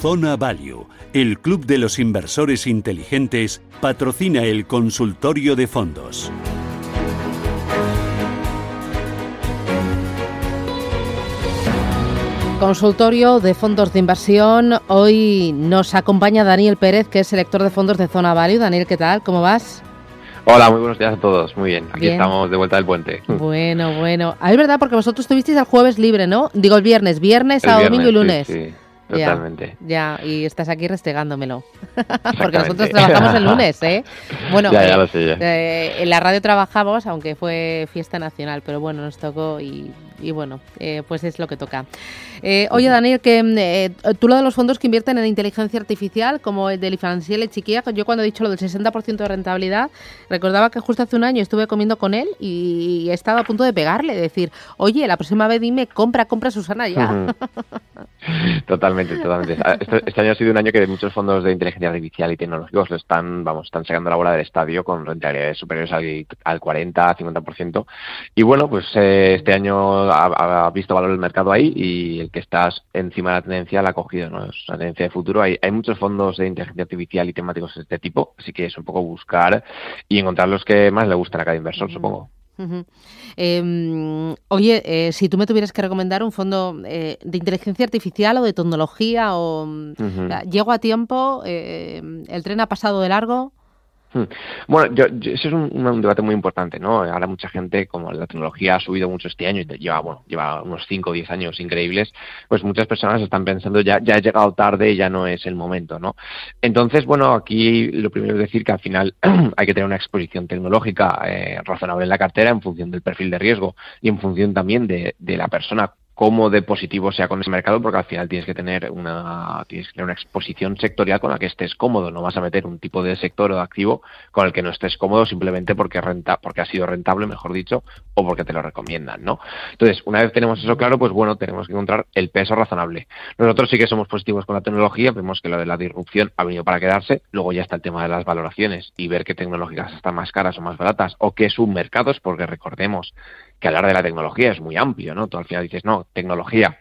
Zona Value, el Club de los Inversores Inteligentes, patrocina el consultorio de fondos. Consultorio de fondos de inversión. Hoy nos acompaña Daniel Pérez, que es selector de fondos de Zona Value. Daniel, ¿qué tal? ¿Cómo vas? Hola, muy buenos días a todos. Muy bien, aquí estamos de vuelta del puente. Bueno, bueno. Ah, es verdad, porque vosotros tuvisteis el jueves libre, ¿no? Digo el viernes, viernes, sábado, domingo y lunes. sí. Totalmente. Ya, y estás aquí restregándomelo. Porque nosotros trabajamos el lunes, ¿eh? Bueno, ya, ya lo sé, eh, en la radio trabajamos, aunque fue fiesta nacional, pero bueno, nos tocó y, bueno, eh, pues es lo que toca. Eh, oye, Daniel, que eh, tú lo de los fondos que invierten en inteligencia artificial, como el del Financial Chiquilla, yo cuando he dicho lo del 60% de rentabilidad, recordaba que justo hace un año estuve comiendo con él y he estado a punto de pegarle, decir, oye, la próxima vez dime, compra, compra Susana ya. Totalmente, totalmente. Ah, este, este, año ha sido un año que muchos fondos de inteligencia artificial y tecnológicos lo están, vamos, están sacando la bola del estadio con rentabilidades superiores al, al 40, 50%. Y bueno, pues eh, este año ha, ha, visto valor el mercado ahí y el que estás encima de la tendencia la ha cogido, ¿no? Es una tendencia de futuro. Hay, hay muchos fondos de inteligencia artificial y temáticos de este tipo, así que es un poco buscar y encontrar los que más le gustan a cada inversor, supongo. Em, oye, eh, si tú me tuvieras que recomendar un fondo eh, de inteligencia artificial o de tecnología, o llego a tiempo, eh, el tren ha pasado de largo. Hmm. Bueno, yo, eso es un, debate muy importante, ¿no? Ahora mucha gente, como la tecnología ha subido mucho este año y lleva, bueno, lleva unos 5 o 10 años increíbles, pues muchas personas están pensando ya, ya ha llegado tarde y ya no es el momento, ¿no? Entonces, bueno, aquí lo primero es decir que al final hay que tener una exposición tecnológica eh, razonable en la cartera en función del perfil de riesgo y en función también de, de la persona cómo de positivo sea con ese mercado, porque al final tienes que tener una tienes que tener una exposición sectorial con la que estés cómodo. No vas a meter un tipo de sector o de activo con el que no estés cómodo simplemente porque renta, porque ha sido rentable, mejor dicho, o porque te lo recomiendan, ¿no? Entonces, una vez tenemos eso claro, pues bueno, tenemos que encontrar el peso razonable. Nosotros sí que somos positivos con la tecnología, vemos que lo de la disrupción ha venido para quedarse. Luego ya está el tema de las valoraciones y ver qué tecnológicas están más caras o más baratas o qué submercados, porque recordemos que hablar de la tecnología es muy amplio, ¿no? Tú al final dices, no, tecnología,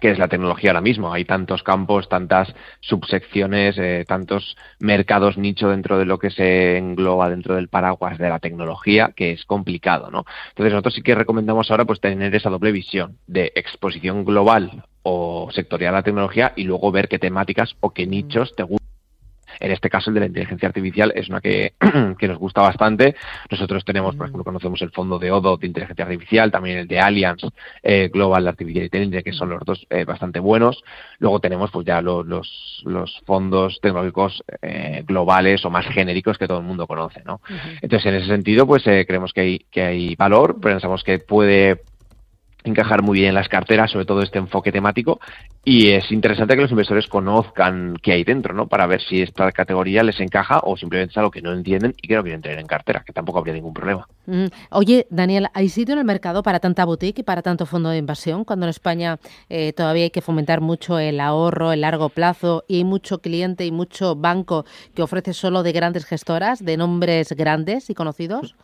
¿qué es la tecnología ahora mismo? Hay tantos campos, tantas subsecciones, eh, tantos mercados nicho dentro de lo que se engloba dentro del paraguas de la tecnología, que es complicado, ¿no? Entonces nosotros sí que recomendamos ahora pues tener esa doble visión de exposición global o sectorial a la tecnología y luego ver qué temáticas o qué nichos te gustan en este caso, el de la inteligencia artificial es una que, nos gusta bastante. Nosotros tenemos, por ejemplo, conocemos el fondo de ODO de inteligencia artificial, también el de Allianz eh, Global Artificial Intelligence, que son los dos eh, bastante buenos. Luego tenemos pues ya los, los, fondos tecnológicos eh, globales o más genéricos que todo el mundo conoce, ¿no? Entonces, en ese sentido, pues creemos que hay, que hay valor, pensamos que puede encajar muy bien en las carteras, sobre todo este enfoque temático, y es interesante que los inversores conozcan qué hay dentro, ¿no? Para ver si esta categoría les encaja o simplemente es algo que no entienden y que no quieren tener en cartera, que tampoco habría ningún problema. Mm. Oye, Daniel, ¿hay sitio en el mercado para tanta boutique y para tanto fondo de inversión? Cuando en España eh, todavía hay que fomentar mucho el ahorro, el largo plazo, y hay mucho cliente y mucho banco que ofrece solo de grandes gestoras, de nombres grandes y conocidos.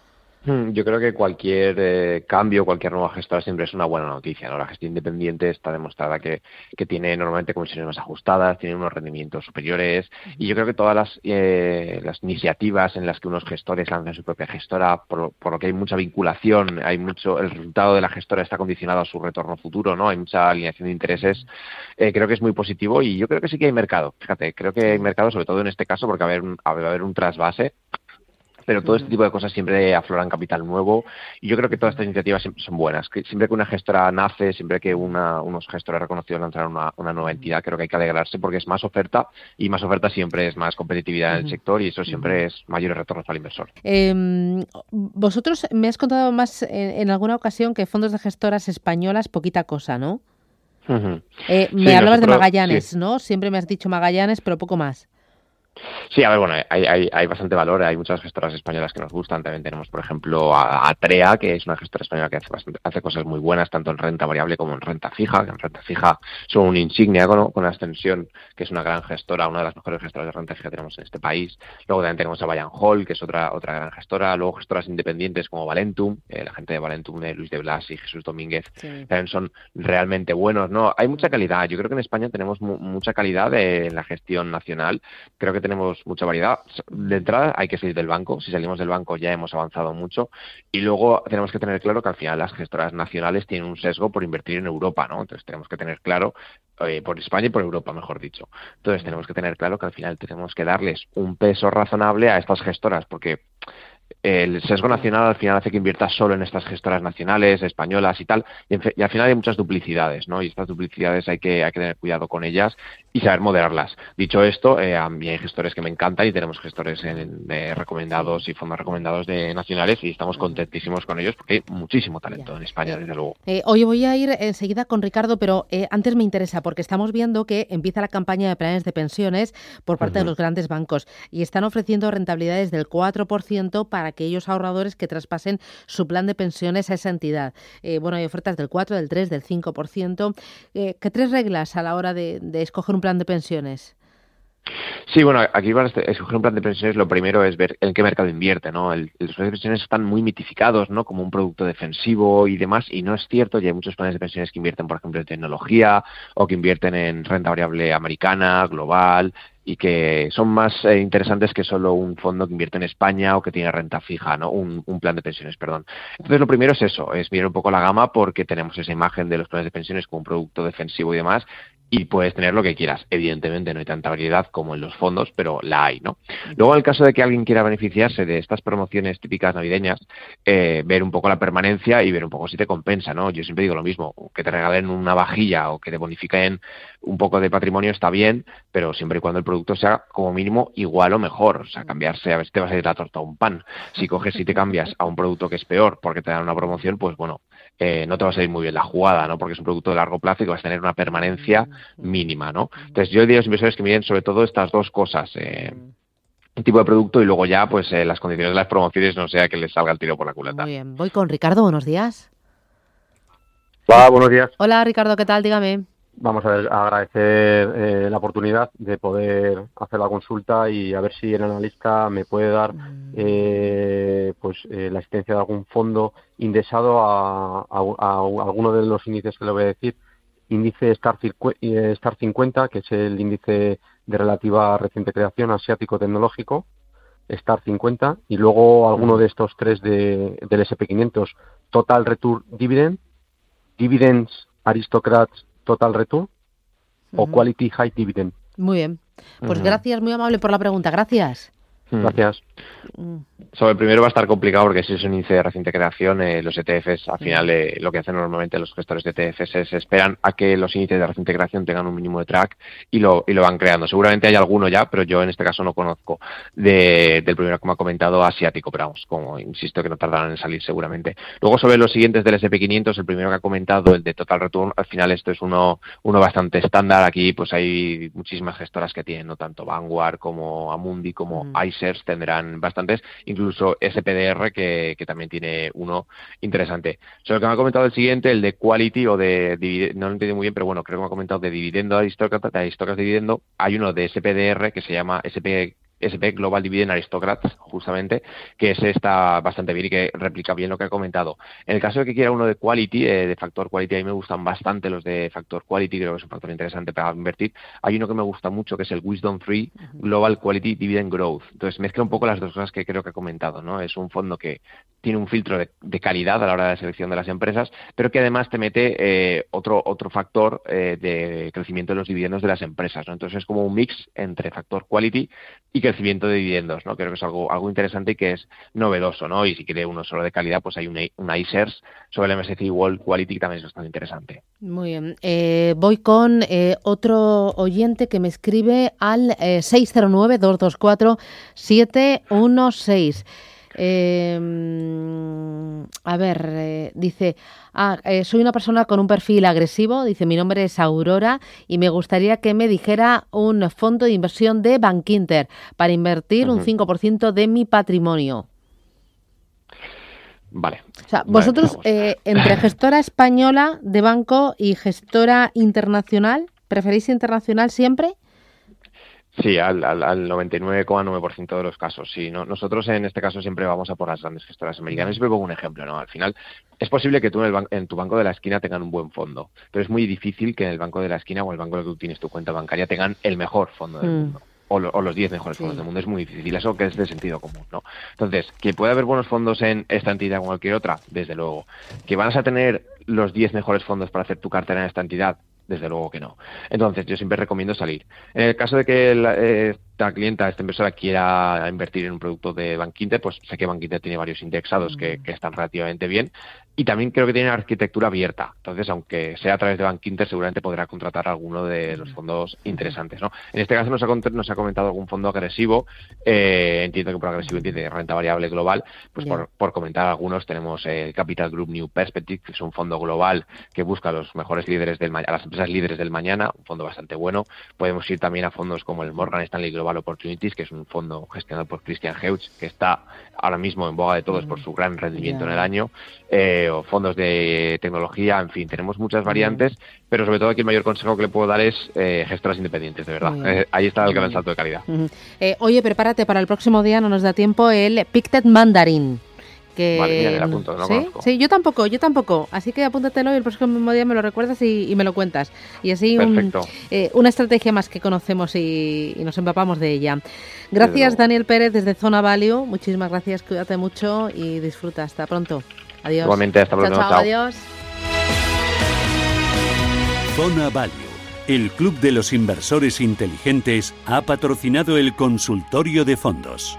Hmm, yo creo que cualquier eh, cambio, cualquier nueva gestora siempre es una buena noticia. ¿no? La gestión independiente está demostrada que, que, tiene normalmente comisiones más ajustadas, tiene unos rendimientos superiores y yo creo que todas las, eh, las iniciativas en las que unos gestores lanzan su propia gestora, por, por, lo que hay mucha vinculación, hay mucho, el resultado de la gestora está condicionado a su retorno futuro, ¿no? Hay mucha alineación de intereses. Eh, creo que es muy positivo y yo creo que sí que hay mercado. Fíjate, creo que hay mercado, sobre todo en este caso, porque va a haber un, va a haber un trasvase pero todo este tipo de cosas siempre afloran capital nuevo y yo creo que todas estas iniciativas siempre son buenas. Siempre que una gestora nace, siempre que una, unos gestores reconocidos lanzan una, una, nueva entidad, creo que hay que alegrarse porque es más oferta y más oferta siempre es más competitividad en el sector y eso siempre es mayores retornos para el inversor. Em, vosotros me has contado más en, alguna ocasión que fondos de gestoras españolas, poquita cosa, ¿no? Eh, me hablabas de Magallanes, ¿no? Siempre me has dicho Magallanes, pero poco más. Sí, a ver, bueno, hay, hay, hay, bastante valor, hay muchas gestoras españolas que nos gustan, también tenemos, por ejemplo, a, Atrea, que es una gestora española que hace, hace cosas muy buenas, tanto en renta variable como en renta fija, que en renta fija son un insignia con, con Ascensión, que es una gran gestora, una de las mejores gestoras de renta fija que tenemos en este país. Luego también tenemos a Bayern Hall, que es otra, otra gran gestora, luego gestoras independientes como Valentum, eh, la gente de Valentum, de Luis de Blas y Jesús Domínguez, también son realmente buenos, ¿no? Hay mucha calidad, yo creo que en España tenemos mucha calidad en la gestión nacional, creo que tenemos mucha variedad. De entrada hay que salir del banco. Si salimos del banco ya hemos avanzado mucho. Y luego tenemos que tener claro que al final las gestoras nacionales tienen un sesgo por invertir en Europa, ¿no? Entonces tenemos que tener claro, eh, por España y por Europa, mejor dicho. Entonces tenemos que tener claro que al final tenemos que darles un peso razonable a estas gestoras, porque el sesgo nacional al final hace que inviertas solo en estas gestoras nacionales, españolas y tal, y, al final hay muchas duplicidades, ¿no? Y estas duplicidades hay que, hay que tener cuidado con ellas y saber moderarlas. Dicho esto, eh, a mí hay gestores que me encantan y tenemos gestores en, recomendados y fondos recomendados de nacionales y estamos contentísimos con ellos porque hay muchísimo talento en España, desde luego. Eh, hoy voy a ir enseguida con Ricardo, pero eh, antes me interesa porque estamos viendo que empieza la campaña de planes de pensiones por parte de los grandes bancos y están ofreciendo rentabilidades del 4% para aquellos ahorradores que traspasen su plan de pensiones a esa entidad. Eh, bueno, hay ofertas del 4, del 3, del 5%. Eh, ¿Qué tres reglas a la hora de, escoger un plan de pensiones? Sí, bueno, aquí para escoger un plan de pensiones lo primero es ver en qué mercado invierte, ¿no? los planes de pensiones están muy mitificados, ¿no? Como un producto defensivo y demás, y no es cierto, ya hay muchos planes de pensiones que invierten, por ejemplo, en tecnología o que invierten en renta variable americana, global, y que son más eh, interesantes que solo un fondo que invierte en España o que tiene renta fija, ¿no? Un, plan de pensiones, perdón. Entonces, lo primero es eso, es mirar un poco la gama porque tenemos esa imagen de los planes de pensiones como un producto defensivo y demás, y puedes tener lo que quieras. Evidentemente no hay tanta variedad como en los fondos, pero la hay, ¿no? Luego, en el caso de que alguien quiera beneficiarse de estas promociones típicas navideñas, eh, ver un poco la permanencia y ver un poco si te compensa, ¿no? Yo siempre digo lo mismo, que te regalen una vajilla o que te bonifiquen un poco de patrimonio está bien, pero siempre y cuando el producto sea como mínimo igual o mejor. O sea, cambiarse, a ver si te vas a ir la torta a un pan. Si coges y te cambias a un producto que es peor porque te dan una promoción, pues bueno, eh, no te va a salir muy bien la jugada, ¿no? Porque es un producto de largo plazo y que vas a tener una permanencia mínima, ¿no? Entonces yo diría a los inversores que miren sobre todo estas dos cosas. Eh, tipo de producto y luego ya pues eh, las condiciones de las promociones no sea que les salga el tiro por la culata. Muy bien, voy con Ricardo, buenos días. Hola, buenos días. Hola Ricardo, ¿qué tal? Dígame. Vamos a, ver, agradecer eh, la oportunidad de poder hacer la consulta y a ver si el analista me puede dar mm. eh, pues eh, la existencia de algún fondo indexado a, alguno de los índices que le voy a decir. Índice Star, Star 50, que es el índice de relativa reciente creación asiático tecnológico, Star 50, y luego alguno de estos tres de, del SP500, Total Return Dividend, Dividends Aristocrats Total Return o Quality High Dividend. Muy bien. Pues gracias, muy amable por la pregunta. Gracias. Gracias. Mm. Sobre el primero va a estar complicado porque si es un índice de reciente creación, eh, los ETFs, al final eh, lo que hacen normalmente los gestores de ETFs es esperan a que los índices de reciente creación tengan un mínimo de track y lo, y lo van creando. Seguramente hay alguno ya, pero yo en este caso no conozco del primero que me ha comentado asiático, pero vamos, como insisto que no tardarán en salir seguramente. Luego sobre los siguientes del SP500, el primero que ha comentado, el de Total Return, al final esto es uno, uno bastante estándar. Aquí pues hay muchísimas gestoras que tienen, no tanto Vanguard como Amundi como mm tendrán bastantes, incluso SPDR que, también tiene uno interesante. Sobre lo que me ha comentado el siguiente, el de quality o de no lo entiendo muy bien, pero bueno, creo que me ha comentado de dividendo aristócrata, de aristócratas dividendo, hay uno de SPDR que se llama SP SP Global Dividend Aristocrats, justamente, que ese está bastante bien y que replica bien lo que ha comentado. En el caso de que quiera uno de Quality, eh, de Factor Quality, a mí me gustan bastante los de Factor Quality, creo que es un factor interesante para invertir. Hay uno que me gusta mucho, que es el Wisdom Free Global Quality Dividend Growth. Entonces, mezcla un poco las dos cosas que creo que ha comentado, ¿no? Es un fondo que tiene un filtro de, calidad a la hora de la selección de las empresas, pero que además te mete eh, otro, otro factor eh, de crecimiento de los dividendos de las empresas, ¿no? Entonces, es como un mix entre Factor Quality y que recibimiento de dividendos, ¿no? Creo que es algo, algo interesante y que es novedoso, ¿no? Y si quiere uno solo de calidad, pues hay un, iShares sobre el MSCI World Quality que también es bastante interesante. Muy bien. Eh, voy con eh, otro oyente que me escribe al 609-224-716. Eh, a ver, eh, dice, ah, eh, soy una persona con un perfil agresivo, dice, mi nombre es Aurora y me gustaría que me dijera un fondo de inversión de Bankinter para invertir un 5% de mi patrimonio. Vale. O sea, vosotros, eh, entre gestora española de banco y gestora internacional, ¿preferís internacional siempre? Sí, al, al, al 99,9% de los casos. Sí, ¿no? nosotros en este caso siempre vamos a por las grandes gestoras americanas. Siempre pongo un ejemplo, ¿no? Al final es posible que tú en, el en, tu banco de la esquina tengan un buen fondo, pero es muy difícil que en el banco de la esquina o el banco donde tú tienes tu cuenta bancaria tengan el mejor fondo del mm. mundo. O, lo, o, los 10 mejores fondos del mundo. Es muy difícil. Eso que es de sentido común, ¿no? Entonces, que puede haber buenos fondos en esta entidad o en cualquier otra, desde luego. Que vas a tener los 10 mejores fondos para hacer tu cartera en esta entidad, desde luego que no. Entonces, yo siempre recomiendo salir. En el caso de que la, eh, esta clienta, esta inversora quiera invertir en un producto de Bankinter, pues sé que Bankinter tiene varios indexados que, que, están relativamente bien y también creo que tiene arquitectura abierta. Entonces, aunque sea a través de Bankinter, seguramente podrá contratar alguno de los fondos interesantes. ¿no? En este caso nos ha, nos ha comentado algún fondo agresivo. Eh, entiendo que por agresivo entiende renta variable global. Pues por, por, comentar algunos, tenemos el Capital Group New Perspective, que es un fondo global que busca a los mejores líderes del a las empresas líderes del mañana, un fondo bastante bueno. Podemos ir también a fondos como el Morgan Stanley Global Opportunities, que es un fondo gestionado por Christian Heuch, que está ahora mismo en boga de todos por su gran rendimiento en el año. Eh, o fondos de tecnología, en fin, tenemos muchas variantes, pero sobre todo aquí el mayor consejo que le puedo dar es eh, gestoras independientes, de verdad. Eh, ahí está el gran salto de calidad. eh, oye, prepárate para el próximo día, no nos da tiempo, el Pictet Mandarin. Que, vale, mira, apunto, no ¿Sí? sí, yo tampoco, yo tampoco. Así que apúntatelo y el próximo día me lo recuerdas y, y me lo cuentas. Y así un, eh, una estrategia más que conocemos y, y nos empapamos de ella. Gracias, Daniel Pérez, desde Zona Value. Muchísimas gracias, cuídate mucho y disfruta. Hasta pronto. Adiós. Igualmente, hasta pronto. Chao, chao, adiós. Zona Value, el club de los inversores inteligentes, ha patrocinado el consultorio de fondos.